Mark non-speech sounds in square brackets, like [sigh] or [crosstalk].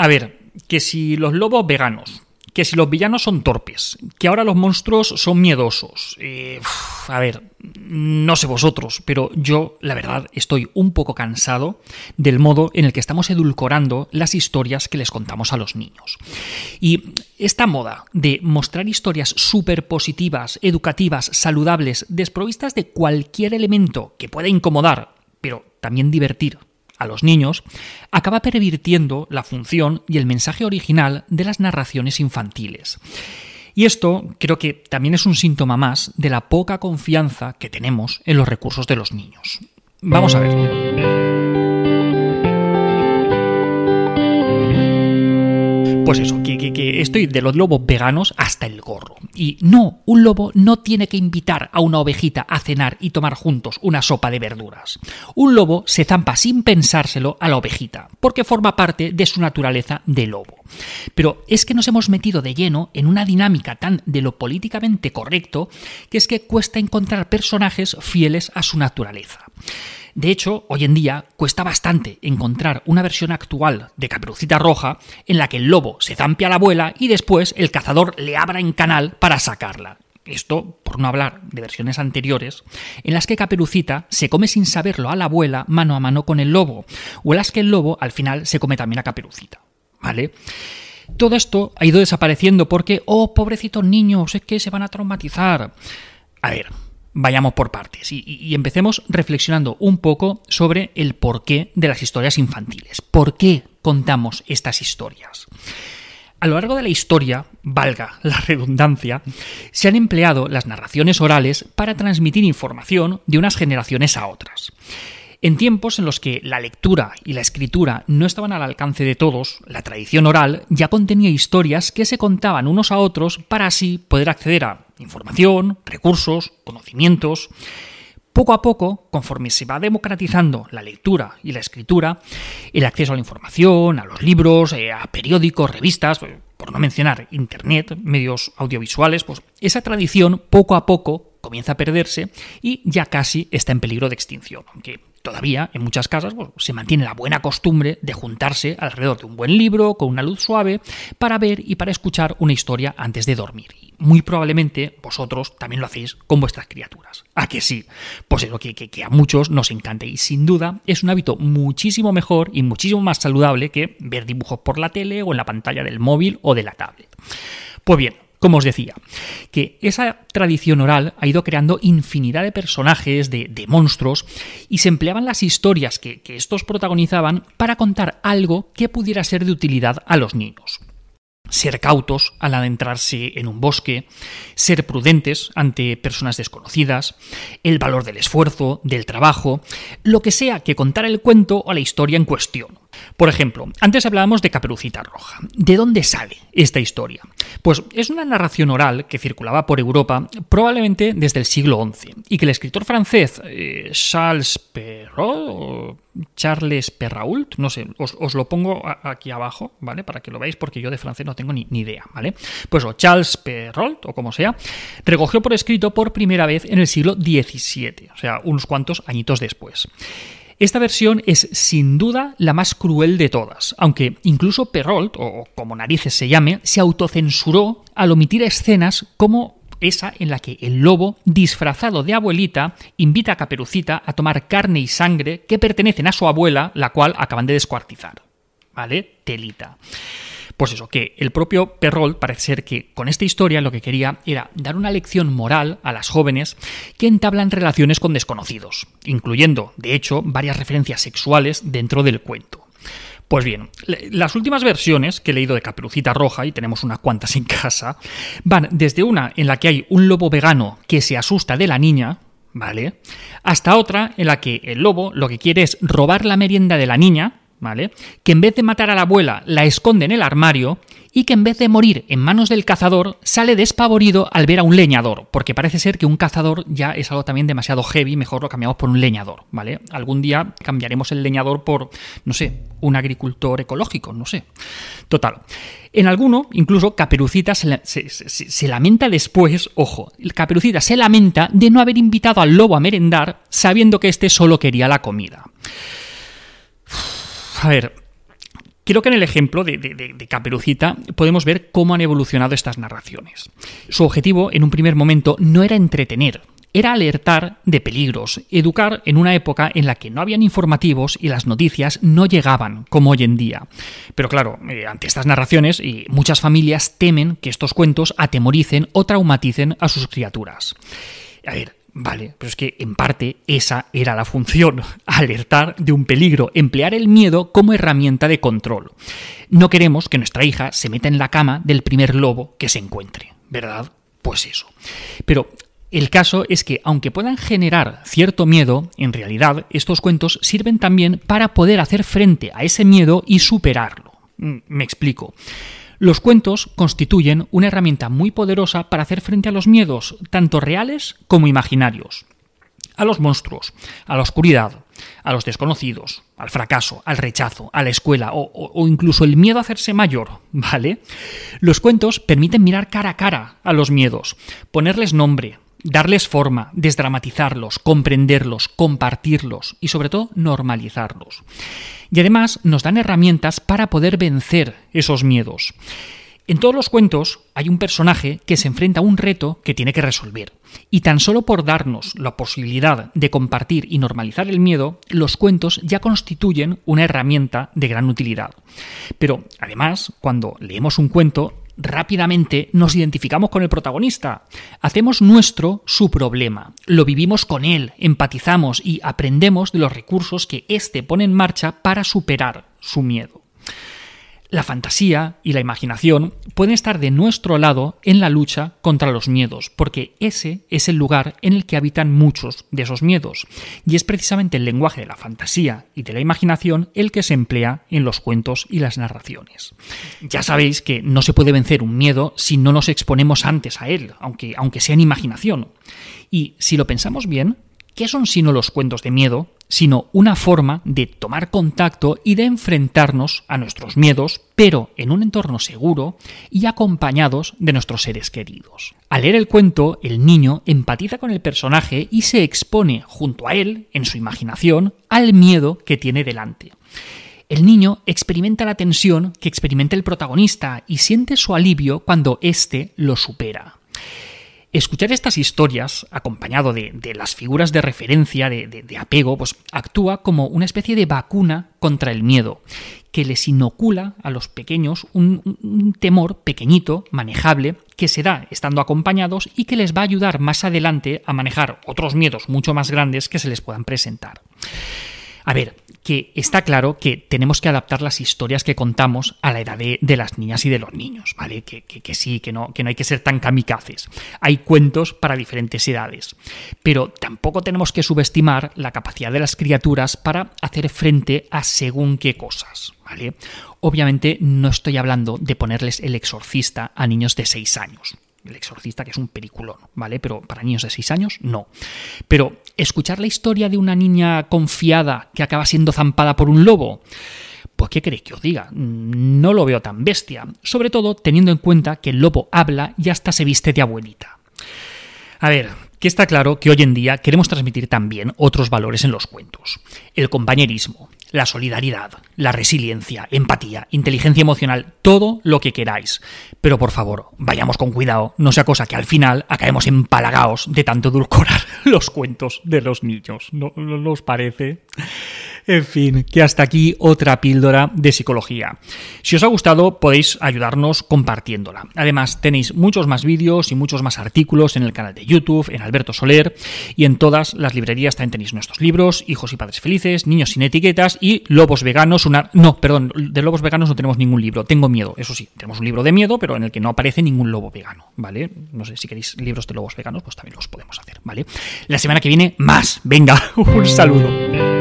A ver, que si los lobos veganos, que si los villanos son torpes, que ahora los monstruos son miedosos. Eh, a ver, no sé vosotros, pero yo, la verdad, estoy un poco cansado del modo en el que estamos edulcorando las historias que les contamos a los niños. Y esta moda de mostrar historias súper positivas, educativas, saludables, desprovistas de cualquier elemento que pueda incomodar, pero también divertir a los niños, acaba pervirtiendo la función y el mensaje original de las narraciones infantiles. Y esto creo que también es un síntoma más de la poca confianza que tenemos en los recursos de los niños. Vamos a ver. Pues eso, que, estoy de los lobos veganos hasta el gorro. Y no, un lobo no tiene que invitar a una ovejita a cenar y tomar juntos una sopa de verduras. Un lobo se zampa sin pensárselo a la ovejita, porque forma parte de su naturaleza de lobo. Pero es que nos hemos metido de lleno en una dinámica tan de lo políticamente correcto que es que cuesta encontrar personajes fieles a su naturaleza. De hecho, hoy en día cuesta bastante encontrar una versión actual de Caperucita Roja en la que el lobo se zampe a la abuela y después el cazador le abra en canal para sacarla. Esto por no hablar de versiones anteriores, en las que Caperucita se come sin saberlo a la abuela mano a mano con el lobo, o en las que el lobo al final se come también a Caperucita. ¿Vale? Todo esto ha ido desapareciendo porque, oh, pobrecitos niños, es que se van a traumatizar. A ver, vayamos por partes y, empecemos reflexionando un poco sobre el porqué de las historias infantiles. ¿Por qué contamos estas historias? A lo largo de la historia, valga la redundancia, se han empleado las narraciones orales para transmitir información de unas generaciones a otras. En tiempos en los que la lectura y la escritura no estaban al alcance de todos, la tradición oral ya contenía historias que se contaban unos a otros para así poder acceder a información, recursos, conocimientos. Poco a poco, conforme se va democratizando la lectura y la escritura, el acceso a la información, a los libros, eh, a periódicos, revistas, por no mencionar Internet, medios audiovisuales, pues esa tradición poco a poco comienza a perderse y ya casi está en peligro de extinción, aunque todavía en muchas casas se mantiene la buena costumbre de juntarse alrededor de un buen libro con una luz suave para ver y para escuchar una historia antes de dormir. Y muy probablemente vosotros también lo hacéis con vuestras criaturas. ¿A que sí? Pues es lo que, que a muchos nos encanta y sin duda es un hábito muchísimo mejor y muchísimo más saludable que ver dibujos por la tele o en la pantalla del móvil o de la tablet. Pues bien, como os decía, que esa tradición oral ha ido creando infinidad de personajes, de, monstruos, y se empleaban las historias que, que estos protagonizaban para contar algo que pudiera ser de utilidad a los niños ser cautos al adentrarse en un bosque, ser prudentes ante personas desconocidas, el valor del esfuerzo, del trabajo, lo que sea que contar el cuento o la historia en cuestión. Por ejemplo, antes hablábamos de Caperucita Roja. ¿De dónde sale esta historia? Pues es una narración oral que circulaba por Europa probablemente desde el siglo XI y que el escritor francés eh, Charles Perrault, Charles Perrault, no sé, os, lo pongo aquí abajo, ¿vale? Para que lo veáis porque yo de francés no tengo ni, idea, ¿vale? Pues o Charles Perrault, o como sea, recogió por escrito por primera vez en el siglo XVII, o sea, unos cuantos añitos después. Esta versión es sin duda la más cruel de todas, aunque incluso Perrault, o como narices se llame, se autocensuró al omitir escenas como esa en la que el lobo, disfrazado de abuelita, invita a Caperucita a tomar carne y sangre que pertenecen a su abuela, la cual acaban de descuartizar. ¿Vale? Telita. Pues eso, que el propio Perrol parece ser que con esta historia lo que quería era dar una lección moral a las jóvenes que entablan relaciones con desconocidos, incluyendo, de hecho, varias referencias sexuales dentro del cuento. Pues bien, las últimas versiones que he leído de Caperucita Roja, y tenemos unas cuantas en casa, van desde una en la que hay un lobo vegano que se asusta de la niña, ¿vale? Hasta otra en la que el lobo lo que quiere es robar la merienda de la niña, ¿vale? Que en vez de matar a la abuela la esconde en el armario y que en vez de morir en manos del cazador sale despavorido al ver a un leñador, porque parece ser que un cazador ya es algo también demasiado heavy, mejor lo cambiamos por un leñador, ¿vale? Algún día cambiaremos el leñador por, no sé, un agricultor ecológico, no sé. Total. En alguno, incluso Caperucita se, se lamenta después, ojo, Caperucita se lamenta de no haber invitado al lobo a merendar sabiendo que éste solo quería la comida. A ver, Creo que en el ejemplo de, de, Caperucita podemos ver cómo han evolucionado estas narraciones. Su objetivo, en un primer momento, no era entretener, era alertar de peligros, educar en una época en la que no habían informativos y las noticias no llegaban como hoy en día. Pero claro, eh, ante estas narraciones, muchas familias temen que estos cuentos atemoricen o traumaticen a sus criaturas. A ver, Vale, pero es que en parte esa era la función, [laughs] alertar de un peligro, emplear el miedo como herramienta de control. No queremos que nuestra hija se meta en la cama del primer lobo que se encuentre, ¿verdad? Pues eso. Pero el caso es que, aunque puedan generar cierto miedo, en realidad estos cuentos sirven también para poder hacer frente a ese miedo y superarlo. Mm, me explico. Los cuentos constituyen una herramienta muy poderosa para hacer frente a los miedos, tanto reales como imaginarios. A los monstruos, a la oscuridad, a los desconocidos, al fracaso, al rechazo, a la escuela o, incluso el miedo a hacerse mayor, ¿vale? Los cuentos permiten mirar cara a cara a los miedos, ponerles nombre, darles forma, desdramatizarlos, comprenderlos, compartirlos y sobre todo normalizarlos. Y además nos dan herramientas para poder vencer esos miedos. En todos los cuentos hay un personaje que se enfrenta a un reto que tiene que resolver. Y tan solo por darnos la posibilidad de compartir y normalizar el miedo, los cuentos ya constituyen una herramienta de gran utilidad. Pero además, cuando leemos un cuento, rápidamente nos identificamos con el protagonista. Hacemos nuestro su problema, lo vivimos con él, empatizamos y aprendemos de los recursos que éste pone en marcha para superar su miedo. La fantasía y la imaginación pueden estar de nuestro lado en la lucha contra los miedos, porque ese es el lugar en el que habitan muchos de esos miedos, y es precisamente el lenguaje de la fantasía y de la imaginación el que se emplea en los cuentos y las narraciones. Ya sabéis que no se puede vencer un miedo si no nos exponemos antes a él, aunque, aunque sea en imaginación. Y si lo pensamos bien, ¿qué son sino los cuentos de miedo sino una forma de tomar contacto y de enfrentarnos a nuestros miedos, pero en un entorno seguro y acompañados de nuestros seres queridos. Al leer el cuento, el niño empatiza con el personaje y se expone junto a él, en su imaginación, al miedo que tiene delante. El niño experimenta la tensión que experimenta el protagonista y siente su alivio cuando éste lo supera. Escuchar estas historias, acompañado de, las figuras de referencia, de, apego, pues actúa como una especie de vacuna contra el miedo, que les inocula a los pequeños un, un temor pequeñito, manejable, que se da estando acompañados y que les va a ayudar más adelante a manejar otros miedos mucho más grandes que se les puedan presentar. A ver, que está claro que tenemos que adaptar las historias que contamos a la edad de, las niñas y de los niños, ¿vale? Que, sí, que no, que no hay que ser tan kamikazes. Hay cuentos para diferentes edades. Pero tampoco tenemos que subestimar la capacidad de las criaturas para hacer frente a según qué cosas, ¿vale? Obviamente no estoy hablando de ponerles el exorcista a niños de 6 años el exorcista, que es un peliculón, ¿vale? Pero para niños de 6 años, no. Pero escuchar la historia de una niña confiada que acaba siendo zampada por un lobo, pues ¿qué queréis que os diga? No lo veo tan bestia, sobre todo teniendo en cuenta que el lobo habla y hasta se viste de abuelita. A ver, que está claro que hoy en día queremos transmitir también otros valores en los cuentos. El compañerismo, la solidaridad, la resiliencia, empatía, inteligencia emocional, todo lo que queráis. Pero por favor, vayamos con cuidado, no sea cosa que al final acabemos empalagados de tanto edulcorar [laughs] los cuentos de los niños. ¿No, no os parece? En fin, que hasta aquí otra píldora de psicología. Si os ha gustado, podéis ayudarnos compartiéndola. Además, tenéis muchos más vídeos y muchos más artículos en el canal de YouTube, en Alberto Soler, y en todas las librerías también tenéis nuestros libros, Hijos y Padres Felices, Niños sin Etiquetas y Lobos Veganos. Una... No, perdón, de Lobos Veganos no tenemos ningún libro. Tengo miedo, eso sí, tenemos un libro de miedo, pero en el que no aparece ningún lobo vegano, ¿vale? No sé, si queréis libros de lobos veganos, pues también los podemos hacer, ¿vale? La semana que viene, más. Venga, [laughs] un saludo.